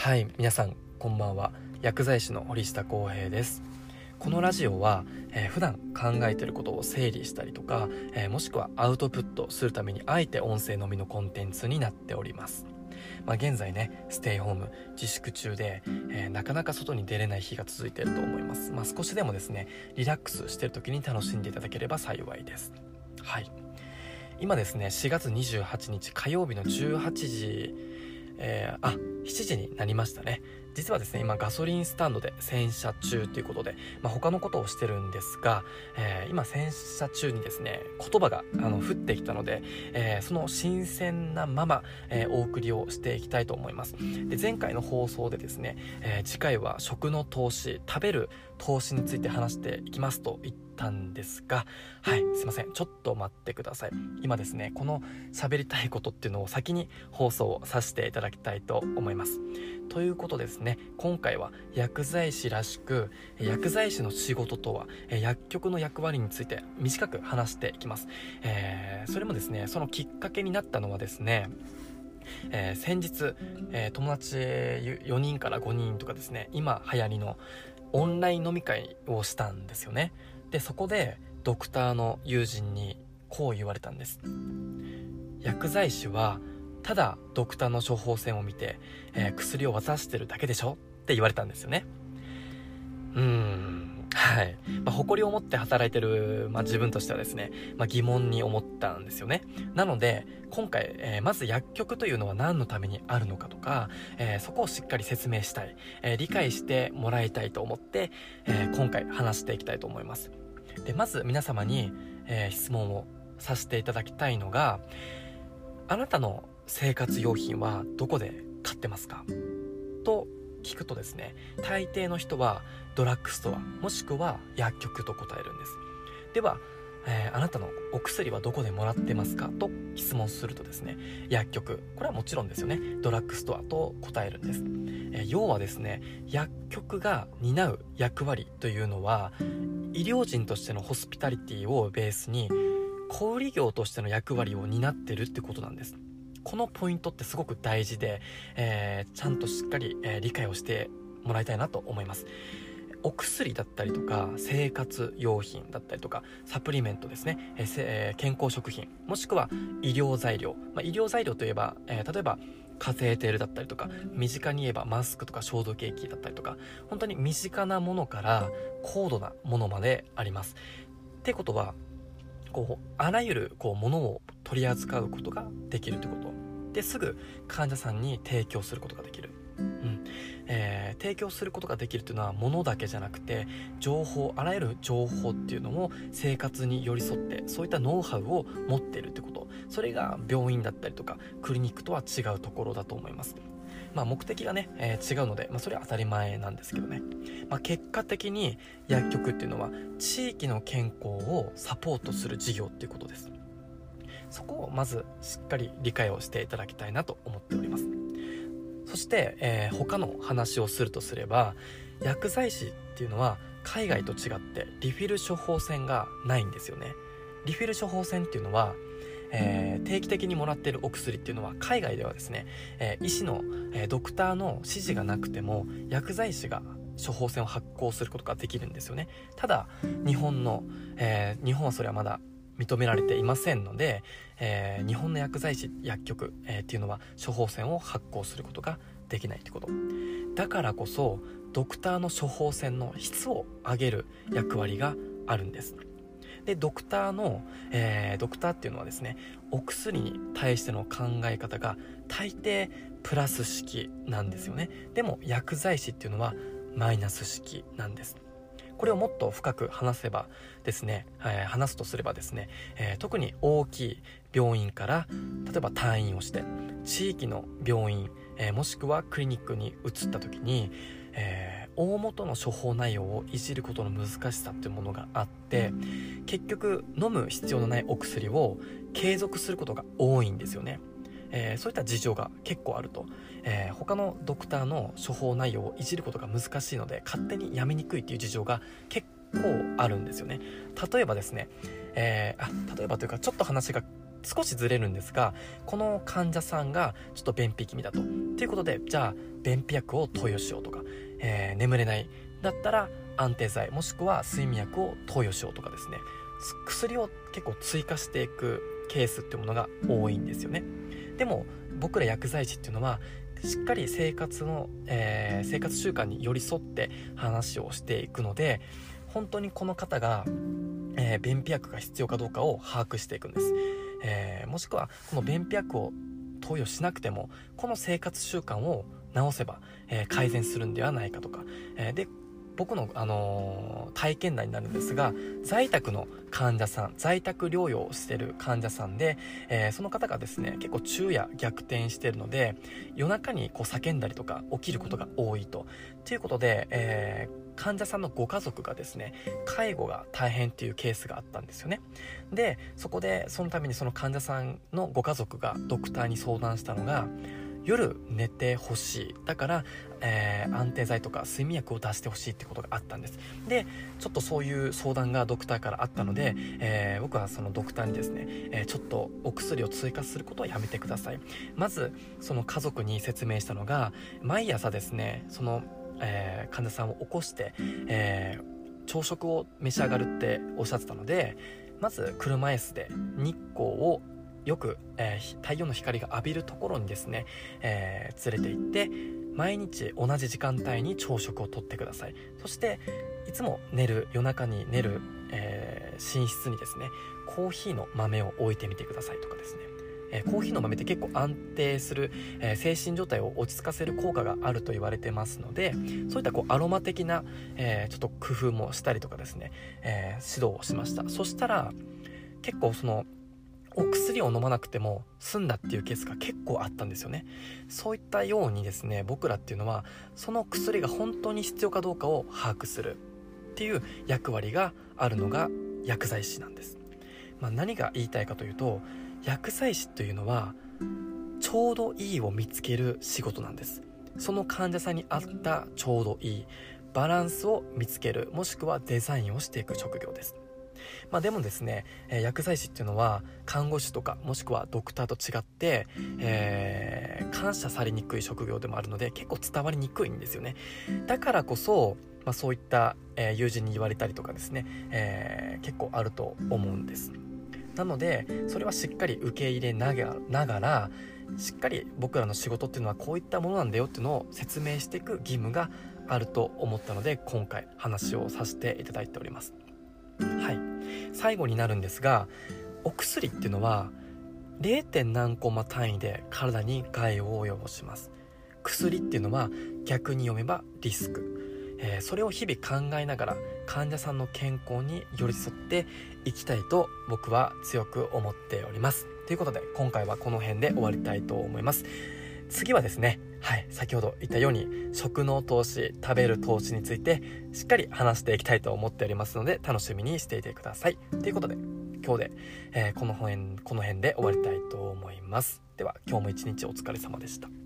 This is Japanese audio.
はい皆さんこんばんは。薬剤師の堀下康平です。このラジオは、えー、普段考えてることを整理したりとか、えー、もしくはアウトプットするためにあえて音声のみのコンテンツになっております。まあ、現在ねステイホーム自粛中で、えー、なかなか外に出れない日が続いていると思います、まあ、少しでもですねリラックスしてる時に楽しんでいただければ幸いです。はい。今ですね4月28日火曜日の18時えー、あ7時になりましたね。実はですね今ガソリンスタンドで洗車中ということで、まあ、他のことをしてるんですが、えー、今洗車中にですね言葉があの降ってきたので、えー、その新鮮なまま、えー、お送りをしていきたいと思います。で前回の放送でですね、え次回は食の投資食べる投資について話していきますと言ってたんですがはいすいません。ちょっと待ってください。今ですねこの喋りたいことっていうのを先に放送をさせていただきたいと思います。ということですね今回は薬剤師らしく薬剤師の仕事とは薬局の役割について短く話していきます、えー、それもですねそのきっかけになったのはですねえー、先日、えー、友達4人から5人とかですね今流行りのオンライン飲み会をしたんですよね。でそこでドクターの友人にこう言われたんです。薬剤師はただドクターの処方箋を見て、えー、薬を渡してるだけでしょって言われたんですよね。うーん。はい。まあ、誇りを持って働いてる、まあ、自分としてはですね、まあ、疑問に思ったんですよね。なので、今回、えー、まず薬局というのは何のためにあるのかとか、えー、そこをしっかり説明したい、えー、理解してもらいたいと思って、え今回話していきたいと思います。でまず皆様に、え、質問をさせていただきたいのがあなたの生活用品はどこで買ってますか？聞くとですね大抵の人はドラッグストアもしくは薬局と答えるんです。では、えー、あなたのお薬はどこでもらってますか？と質問するとですね薬局これはもちろんですよねドラッグストアと答えるんです、えー、要はですね薬局が担う役割というのは医療人としてのホスピタリティをベースに小売業としての役割を担ってるってことなんです。このポイントってすごく大事で、えー、ちゃんとしっかり、えー、理解をしてもらいたいなと思います。お薬だったりとか生活用品だったりとかサプリメントですね、えー、健康食品。もしくは医療材料、まあ、医療材料といえば、えー、例えばカテーテルだったりとか身近に言えばマスクとか消毒液だったりとか本当に身近なものから高度なものまであります。ってことはこうあらゆるこうものを取り扱うことができるってこと。ですぐ患者さんに提供することができる、うん。えー、提供することができるっていうのは物だけじゃなくて情報あらゆる情報っていうのも生活に寄り添ってそういったノウハウを持っているってこと。それが病院だったりとかクリニックとは違うところだと思います。まあ、目的がね、えー、違うので、まあ、それは当たり前なんですけどね、まあ、結果的に薬局っていうのは地域の健康をサポートする事業っていうことです。そこをまずしっかり理解をしていただきたいなと思っております。そして、えー、他の話をするとすれば薬剤師っていうのは海外と違ってリフィル処方箋がないんですよね。リフィル処方箋っていうのはえー、定期的にもらってるお薬っていうのは海外ではですね、えー、医師の、えー、ドクターの指示がなくても薬剤師が処方箋を発行することができるんですよね。ただ日本の、え日本はそれはまだ認められていませんので、え日本の薬剤師薬局、えっていうのは処方箋を発行することができないってこと。だからこそドクターの処方箋の質を上げる役割があるんです。でドクターの、えー、ドクターっていうのはですねお薬に対しての考え方が大抵プラス式なんですよね。でも薬剤師っていうのはマイナス式なんです。これをもっと深く話せばですね、えー、話すとすればですね、えー、特に大きい病院から例えば退院をして地域の病院、えー、もしくはクリニックに移った時に、え大元の処方内容をいじることの難しさっていうものがあって結局飲む必要のないお薬を継続することが多いんですよね。えー、そういった事情が結構あると、えー、他のドクターの処方内容をいじることが難しいので勝手にやめにくいっていう事情が結構あるんですよね。例えばですね、えー、あ例えばというかちょっと話が少しずれるんですがこの患者さんがちょっと便秘気味だと。ということでじゃあ便秘薬を投与しようとか、えー、眠れない。だったら安定剤もしくは睡眠薬を投与しようとかですね。薬を結構追加していくケースっていうものが多いんですよね。でも僕ら薬剤師っていうのはしっかり生活の、えー、生活習慣に寄り添って話をしていくので本当にこの方が、えー、便秘薬が必要かどうかを把握していくんです、えー、もしくはこの便秘薬を投与しなくてもこの生活習慣を直せば、えー、改善するんではないかとか、えで僕の、あのー、体験談になるんですが在宅の患者さん在宅療養をしてる患者さんで、えー、その方がですね結構昼夜逆転してるので夜中にこう叫んだりとか起きることが多いと。ということで、えー、患者さんのご家族がですね介護が大変っていうケースがあったんですよね。でそこでそのためにその患者さんのご家族がドクターに相談したのが夜寝てほしい。だから、えー、安定剤とか睡眠薬を出してほしいってことがあったんです。でちょっとそういう相談がドクターからあったので、えー、僕はそのドクターにですね、えー、ちょっとお薬を追加することはやめてください。まずその家族に説明したのが毎朝ですねその、え患者さんを起こして、え朝食を召し上がるっておっしゃってたのでまず車椅子で日光をよく、えー、太陽の光が浴びるところにですね、えー、連れて行って毎日同じ時間帯に朝食をとってください。そしていつも寝る夜中に寝る、えー、寝室にですねコーヒーの豆を置いてみてくださいとかですね。コーヒーの豆って結構安定する、え、精神状態を落ち着かせる効果があると言われてますのでそういったこうアロマ的な、え、ちょっと工夫もしたりとかですね、え、指導をしました。そしたら結構そのお薬を飲まなくても済んだっていうケースが結構あったんですよね。そういったようにですね僕らっていうのはその薬が本当に必要かどうかを把握するっていう役割があるのが薬剤師なんです、まあ、何が言いたいかというと薬剤師というのはちょうどいいを見つける仕事なんです。その患者さんに合ったちょうどいいバランスを見つけるもしくはデザインをしていく職業です。まあ、でもですね、え、薬剤師っていうのは看護師とかもしくはドクターと違って、えー、感謝されにくい職業でもあるので結構伝わりにくいんですよね。だからこそ、まあ、そういった、え、友人に言われたりとかですね、えー結構あると思うんです。なのでそれはしっかり受け入れながらしっかり僕らの仕事っていうのはこういったものなんだよっていうのを説明していく義務があると思ったので今回話をさせていただいております。最後になるんですがお薬っていうのは 0. 何コマ単位で体に害を及ぼします。薬っていうのは逆に読めばリスク、えー、それを日々考えながら患者さんの健康に寄り添っていきたいと僕は強く思っております。ということで今回はこの辺で終わりたいと思います。次はですねはい、先ほど言ったように食の投資食べる投資についてしっかり話していきたいと思っておりますので楽しみにしていてください。ということで今日で、えー、この辺この辺で終わりたいと思います。では今日も一日お疲れ様でした。